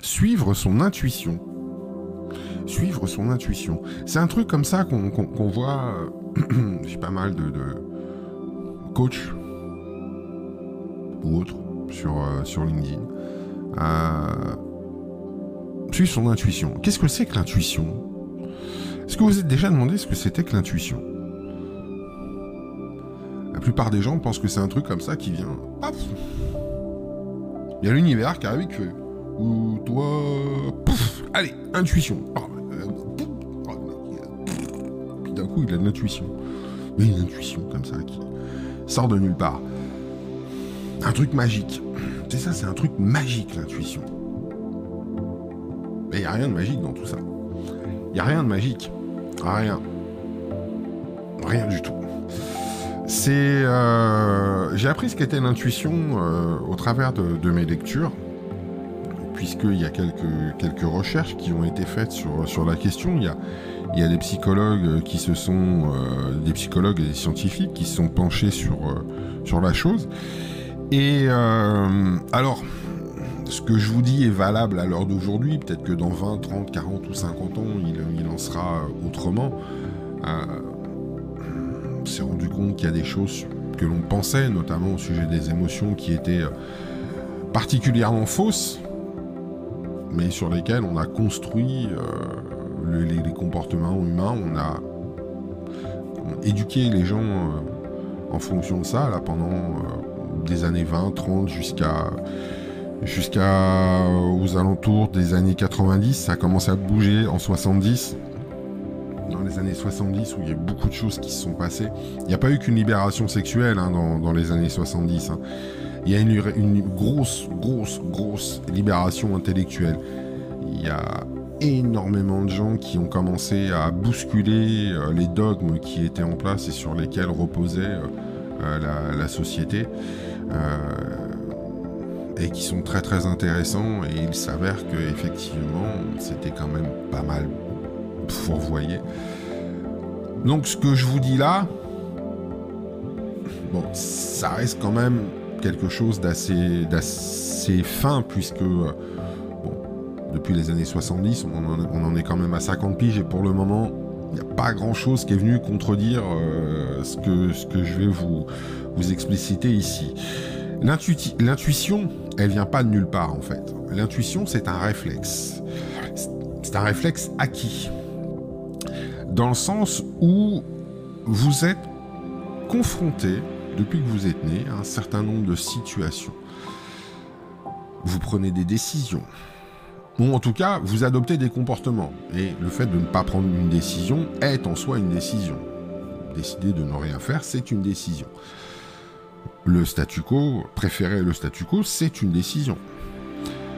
suivre son intuition. Suivre son intuition. C'est un truc comme ça qu'on voit. Euh, j'ai pas mal de, coachs ou autres sur, euh, sur LinkedIn. Euh, suivre son intuition. Qu'est-ce que c'est que l'intuition? Est-ce que vous êtes déjà demandé ce que c'était que l'intuition? La plupart des gens pensent que c'est un truc comme ça qui vient. Il y a l'univers qui arrive fait. Ou toi. Pouf, allez, intuition. Ah, euh, Puis d'un coup, il a de l'intuition. Mais une intuition comme ça qui sort de nulle part. Un truc magique. C'est ça, c'est un truc magique, l'intuition. Mais il n'y a rien de magique dans tout ça. Il n'y a rien de magique. Rien. Rien du tout. C'est. Euh, j'ai appris ce qu'était l'intuition euh, au travers de, mes lectures, puisqu'il y a quelques, quelques recherches qui ont été faites sur, sur la question. Il y a, il y a des psychologues qui se sont. Euh, des psychologues et des scientifiques qui se sont penchés sur, sur la chose. Et alors, ce que je vous dis est valable à l'heure d'aujourd'hui. Peut-être que dans 20, 30, 40 ou 50 ans, il, en sera autrement. on s'est rendu compte qu'il y a des choses que l'on pensait, notamment au sujet des émotions, qui étaient euh, particulièrement fausses, mais sur lesquelles on a construit euh, les, comportements humains, on a, éduqué les gens euh, en fonction de ça, là, pendant des années 20, 30, jusqu'à aux alentours des années 90, ça a commencé à bouger en 70. Dans les années 70, où il y a beaucoup de choses qui se sont passées. Il n'y a pas eu qu'une libération sexuelle hein, dans, les années 70. Hein. Il y a une, une grosse, grosse, grosse libération intellectuelle. Il y a énormément de gens qui ont commencé à bousculer euh, les dogmes qui étaient en place et sur lesquels reposait euh, euh, la, société et qui sont très très intéressants et il s'avère que effectivement c'était quand même pas mal fourvoyé. Donc ce que je vous dis là, bon, ça reste quand même quelque chose d'assez fin puisque bon, depuis les années 70, on en, est quand même à 50 piges et pour le moment, il n'y a pas grand chose qui est venu contredire euh, ce, que, je vais vous expliciter ici. L'intuition, elle vient pas de nulle part en fait. L'intuition, c'est un réflexe. C'est un réflexe acquis. Dans le sens où vous êtes confronté, depuis que vous êtes né, un certain nombre de situations. Vous prenez des décisions. Ou en tout cas, vous adoptez des comportements. Et le fait de ne pas prendre une décision est en soi une décision. Décider de ne rien faire, c'est une décision le statu quo, préférer le statu quo, c'est une décision.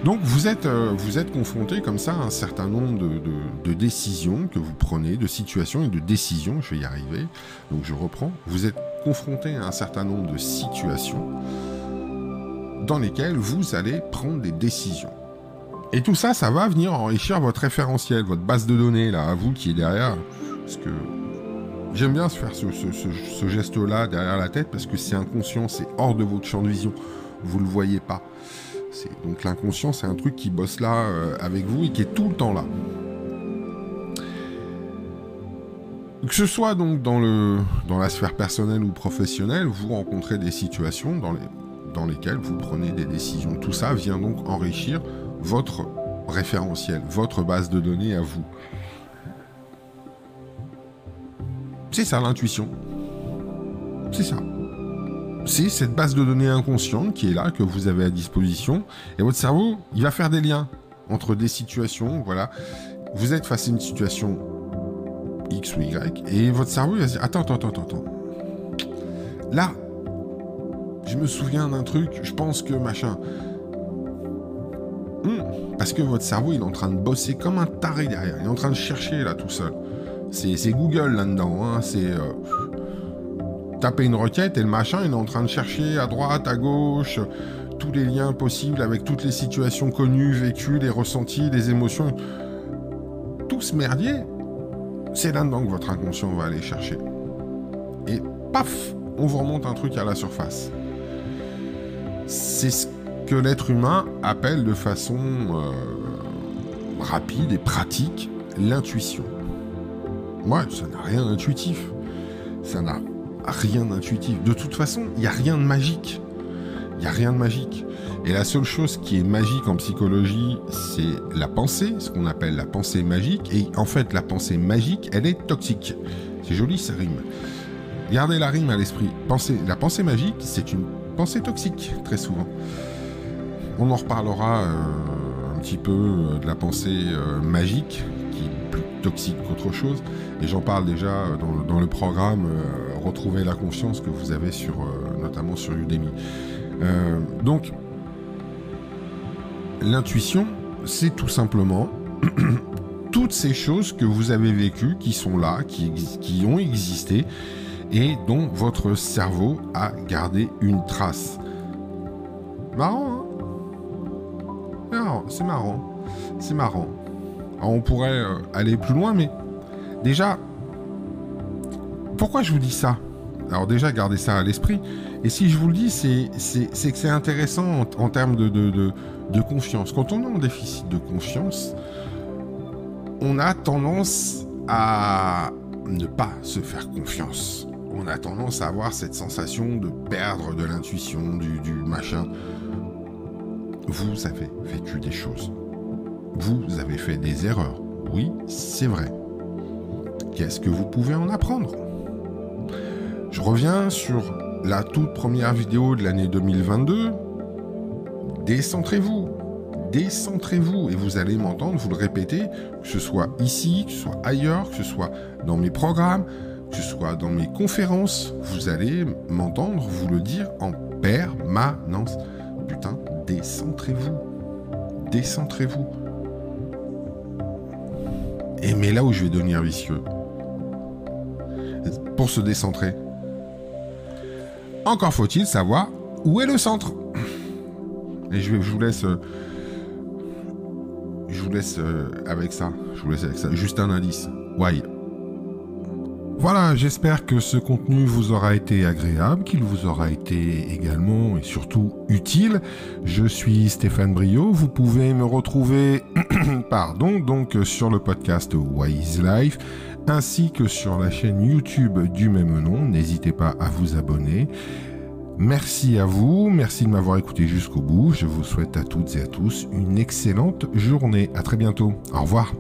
Donc vous êtes, euh, êtes confronté comme ça à un certain nombre de, décisions que vous prenez, de situations et de décisions, je vais y arriver, donc je reprends, vous êtes confronté à un certain nombre de situations dans lesquelles vous allez prendre des décisions. Et tout ça, ça va venir enrichir votre référentiel, votre base de données, là, à vous qui est derrière. Parce que J'aime bien faire ce, geste-là derrière la tête parce que c'est inconscient, c'est hors de votre champ de vision. Vous ne le voyez pas. Donc l'inconscient, c'est un truc qui bosse là euh, avec vous et qui est tout le temps là. Que ce soit donc dans, la sphère personnelle ou professionnelle, vous rencontrez des situations dans lesquelles vous prenez des décisions. Tout ça vient donc enrichir votre référentiel, votre base de données à vous. C'est ça l'intuition. C'est ça. C'est cette base de données inconsciente qui est là, que vous avez à disposition. Et votre cerveau, il va faire des liens entre des situations. Voilà. Vous êtes face à une situation X ou Y. Et votre cerveau, il va se dire Attends, attends, attends, attends. Là, je me souviens d'un truc, je pense que machin. Hmm. parce que votre cerveau, il est en train de bosser comme un taré derrière. Il est en train de chercher là tout seul. C'est Google là-dedans. Hein. C'est euh, taper une requête et le machin, il est en train de chercher à droite, à gauche, tous les liens possibles avec toutes les situations connues, vécues, les ressentis, les émotions. Tout ce merdier, c'est là-dedans que votre inconscient va aller chercher. Et paf, on vous remonte un truc à la surface. C'est ce que l'être humain appelle de façon euh, rapide et pratique l'intuition. Moi, ça n'a rien d'intuitif. Ça n'a rien d'intuitif. De toute façon, il n'y a rien de magique. Il n'y a rien de magique. Et la seule chose qui est magique en psychologie, c'est la pensée, ce qu'on appelle la pensée magique. Et en fait, la pensée magique, elle est toxique. C'est joli, ça rime. Gardez la rime à l'esprit. la pensée magique, c'est une pensée toxique, très souvent. On en reparlera euh, un petit peu euh, de la pensée euh, magique, qui est plus toxique qu'autre chose. Et j'en parle déjà dans, le programme Retrouver la confiance que vous avez sur, notamment sur Udemy. Donc, l'intuition, c'est tout simplement toutes ces choses que vous avez vécues, qui sont là, qui, qui ont existé, et dont votre cerveau a gardé une trace. Marrant, hein? C'est marrant. C'est marrant. on pourrait euh, aller plus loin, mais déjà, pourquoi je vous dis ça? Alors déjà, gardez ça à l'esprit. Et si je vous le dis, c'est, que c'est intéressant en, termes de, confiance. Quand on est en déficit de confiance, on a tendance à ne pas se faire confiance on a tendance à avoir cette sensation de perdre de l'intuition, du, machin. Vous avez vécu des choses. Vous avez fait des erreurs. Oui, c'est vrai. Qu'est-ce que vous pouvez en apprendre? Je reviens sur la toute première vidéo de l'année 2022. Décentrez-vous. Décentrez-vous et vous allez m'entendre vous le répéter, que ce soit ici, que ce soit ailleurs, que ce soit dans mes programmes, que ce soit dans mes conférences, vous allez m'entendre vous le dire en permanence. Putain, décentrez-vous. Décentrez-vous. Et mais là où je vais devenir vicieux, pour se décentrer, encore faut-il savoir où est le centre. Et je, vous laisse, je vous laisse euh, avec ça. Je vous laisse avec ça. Juste un indice. Why voilà, j'espère que ce contenu vous aura été agréable, qu'il vous aura été également et surtout utile. Je suis Stéphane Brio, vous pouvez me retrouver pardon, donc sur le podcast Wise Life ainsi que sur la chaîne YouTube du même nom. N'hésitez pas à vous abonner. Merci à vous, merci de m'avoir écouté jusqu'au bout. Je vous souhaite à toutes et à tous une excellente journée. À très bientôt. Au revoir.